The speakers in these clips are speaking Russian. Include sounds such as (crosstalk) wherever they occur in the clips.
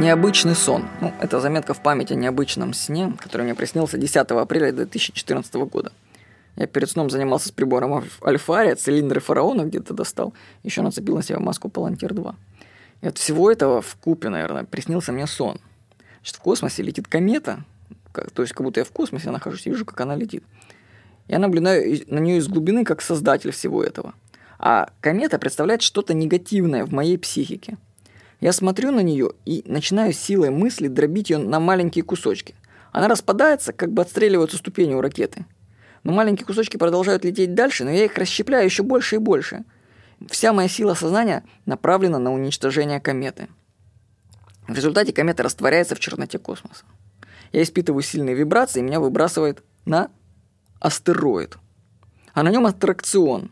Необычный сон. Ну, это заметка в память о необычном сне, который мне приснился 10 апреля 2014 года. Я перед сном занимался с прибором Альфария, цилиндры фараона где-то достал, еще нацепил на себя маску Палантир 2. И от всего этого в купе, наверное, приснился мне сон. Значит, в космосе летит комета, как, то есть как будто я в космосе нахожусь и вижу, как она летит. Я наблюдаю на нее из глубины как создатель всего этого. А комета представляет что-то негативное в моей психике – я смотрю на нее и начинаю силой мысли дробить ее на маленькие кусочки. Она распадается, как бы отстреливаются ступени у ракеты. Но маленькие кусочки продолжают лететь дальше, но я их расщепляю еще больше и больше. Вся моя сила сознания направлена на уничтожение кометы. В результате комета растворяется в черноте космоса. Я испытываю сильные вибрации, и меня выбрасывает на астероид. А на нем аттракцион.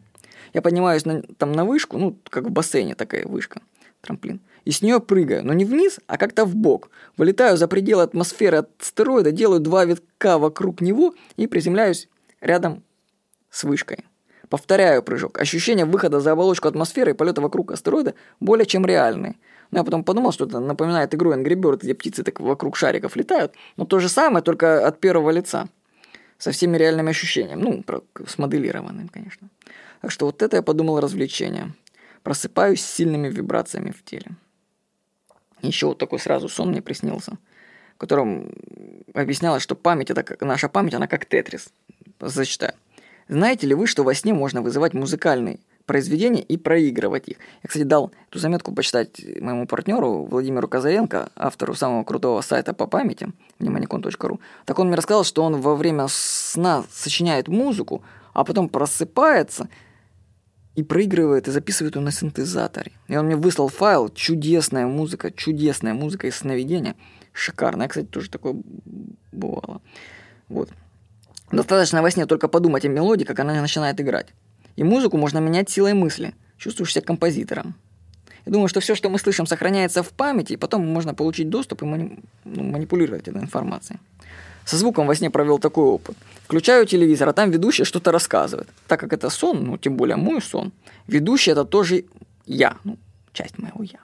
Я поднимаюсь на, там на вышку, ну, как в бассейне такая вышка, трамплин и с нее прыгаю, но не вниз, а как-то в бок. Вылетаю за пределы атмосферы астероида, делаю два витка вокруг него и приземляюсь рядом с вышкой. Повторяю прыжок. Ощущение выхода за оболочку атмосферы и полета вокруг астероида более чем реальные. Но я потом подумал, что это напоминает игру Angry Bird, где птицы так вокруг шариков летают. Но то же самое, только от первого лица. Со всеми реальными ощущениями. Ну, смоделированным, конечно. Так что вот это я подумал развлечение. Просыпаюсь с сильными вибрациями в теле. Еще вот такой сразу сон мне приснился, в котором объяснялось, что память, это как, наша память, она как тетрис. Зачитаю. Знаете ли вы, что во сне можно вызывать музыкальные произведения и проигрывать их? Я, кстати, дал эту заметку почитать моему партнеру Владимиру Казаренко, автору самого крутого сайта по памяти, вниманикон.ру. Так он мне рассказал, что он во время сна сочиняет музыку, а потом просыпается – и проигрывает и записывает ее на синтезаторе. И он мне выслал файл, чудесная музыка, чудесная музыка из сновидения. Шикарная, кстати, тоже такое бывало. Вот. Достаточно во сне только подумать о мелодии, как она начинает играть. И музыку можно менять силой мысли. Чувствуешь себя композитором. Я думаю, что все, что мы слышим, сохраняется в памяти, и потом можно получить доступ и мани... ну, манипулировать этой информацией. Со звуком во сне провел такой опыт. Включаю телевизор, а там ведущий что-то рассказывает. Так как это сон, ну, тем более мой сон, ведущий это тоже я, ну, часть моего я.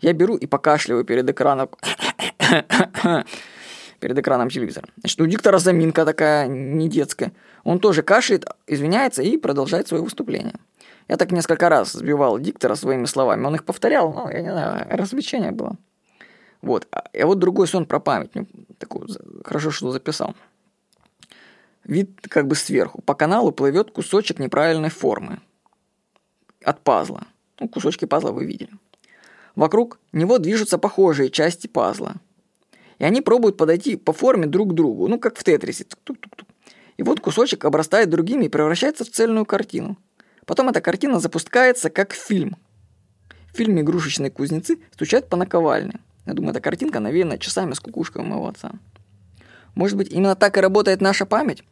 Я беру и покашливаю перед экраном, (coughs) перед экраном телевизора. Значит, у диктора заминка такая не детская. Он тоже кашляет, извиняется и продолжает свое выступление. Я так несколько раз сбивал диктора своими словами. Он их повторял, ну, я не знаю, развлечение было. Вот. А, вот другой сон про память. Такой, хорошо, что записал. Вид как бы сверху. По каналу плывет кусочек неправильной формы. От пазла. Ну, кусочки пазла вы видели. Вокруг него движутся похожие части пазла. И они пробуют подойти по форме друг к другу. Ну, как в тетрисе. Тук-тук-тук. И вот кусочек обрастает другими и превращается в цельную картину. Потом эта картина запускается как фильм. В фильме «Игрушечные кузнецы» стучат по наковальне. Я думаю, эта картинка навеяна часами с кукушкой моего отца. Может быть, именно так и работает наша память?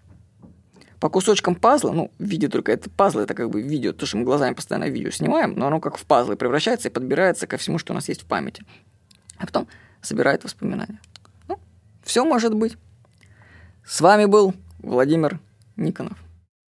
По кусочкам пазла, ну, в виде только это пазлы, это как бы видео, то, что мы глазами постоянно видео снимаем, но оно как в пазлы превращается и подбирается ко всему, что у нас есть в памяти. А потом собирает воспоминания. Ну, все может быть. С вами был Владимир Никонов.